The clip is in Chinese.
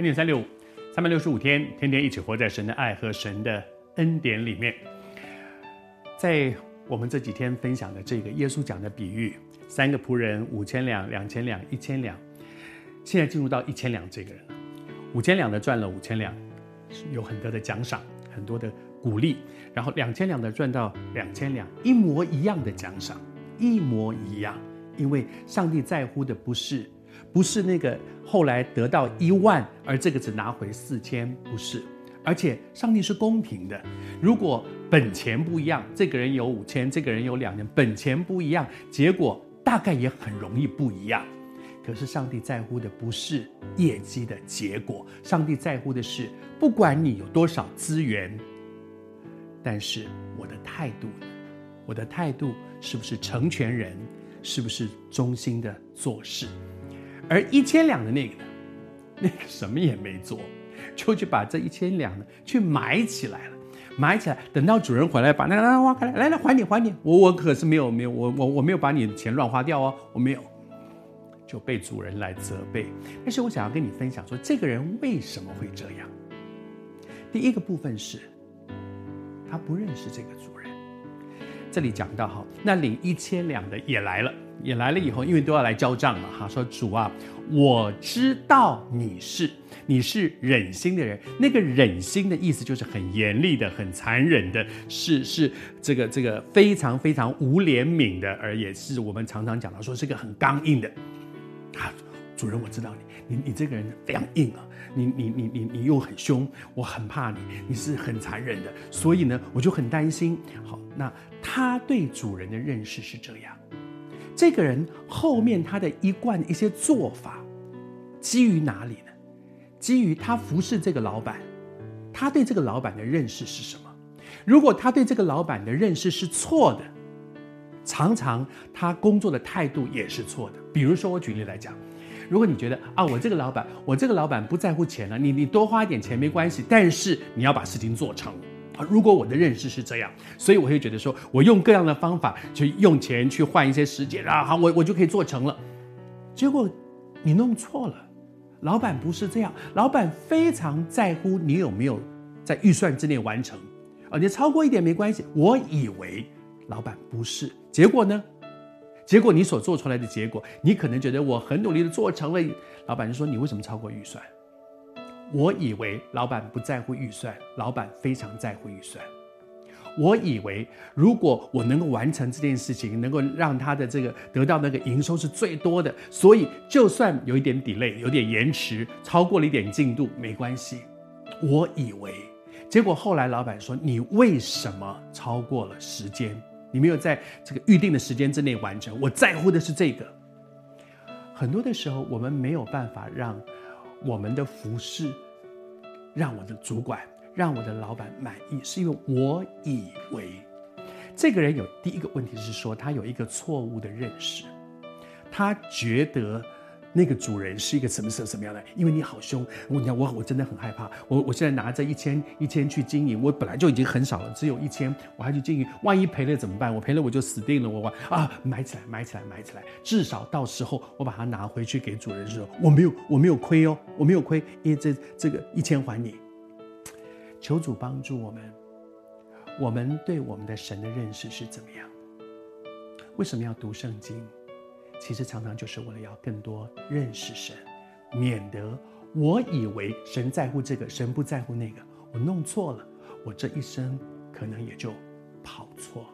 恩典三六五，三百六十五天，天天一起活在神的爱和神的恩典里面。在我们这几天分享的这个耶稣讲的比喻，三个仆人五千两、两千两、一千两，现在进入到一千两这个人。五千两的赚了五千两，有很多的奖赏，很多的鼓励。然后两千两的赚到两千两，一模一样的奖赏，一模一样。因为上帝在乎的不是。不是那个后来得到一万，而这个只拿回四千，不是。而且上帝是公平的，如果本钱不一样，这个人有五千，这个人有两千，本钱不一样，结果大概也很容易不一样。可是上帝在乎的不是业绩的结果，上帝在乎的是，不管你有多少资源，但是我的态度？我的态度是不是成全人？是不是忠心的做事？而一千两的那个呢，那个什么也没做，就去把这一千两呢去埋起来了，埋起来，等到主人回来把那个挖开来，来来还你还你，我我可是没有没有我我我没有把你的钱乱花掉哦，我没有，就被主人来责备。但是我想要跟你分享说，这个人为什么会这样？第一个部分是，他不认识这个主人。这里讲到哈，那领一千两的也来了。也来了以后，因为都要来交账了哈。说主啊，我知道你是你是忍心的人。那个忍心的意思就是很严厉的、很残忍的，是是这个这个非常非常无怜悯的，而也是我们常常讲到说是个很刚硬的。啊，主人，我知道你，你你这个人非常硬啊，你你你你你又很凶，我很怕你，你是很残忍的，所以呢，我就很担心。好，那他对主人的认识是这样。这个人后面他的一贯一些做法，基于哪里呢？基于他服侍这个老板，他对这个老板的认识是什么？如果他对这个老板的认识是错的，常常他工作的态度也是错的。比如说，我举例来讲，如果你觉得啊，我这个老板，我这个老板不在乎钱了，你你多花一点钱没关系，但是你要把事情做成。如果我的认识是这样，所以我会觉得说，我用各样的方法去用钱去换一些时间啊，好，我我就可以做成了。结果你弄错了，老板不是这样，老板非常在乎你有没有在预算之内完成啊，你超过一点没关系。我以为老板不是，结果呢？结果你所做出来的结果，你可能觉得我很努力的做成了，老板就说，你为什么超过预算？我以为老板不在乎预算，老板非常在乎预算。我以为如果我能够完成这件事情，能够让他的这个得到那个营收是最多的，所以就算有一点 delay，有点延迟，超过了一点进度没关系。我以为，结果后来老板说：“你为什么超过了时间？你没有在这个预定的时间之内完成。”我在乎的是这个。很多的时候，我们没有办法让。我们的服饰，让我的主管、让我的老板满意，是因为我以为这个人有第一个问题是说，他有一个错误的认识，他觉得。那个主人是一个什么什么什么样的？因为你好凶，我讲我我真的很害怕。我我现在拿着一千一千去经营，我本来就已经很少了，只有一千，我还去经营，万一赔了怎么办？我赔了我就死定了。我啊，买起来买起来买起来，至少到时候我把它拿回去给主人的时，我没有我没有亏哦，我没有亏，因为这这个一千还你。求主帮助我们，我们对我们的神的认识是怎么样？为什么要读圣经？其实常常就是为了要更多认识神，免得我以为神在乎这个，神不在乎那个，我弄错了，我这一生可能也就跑错了。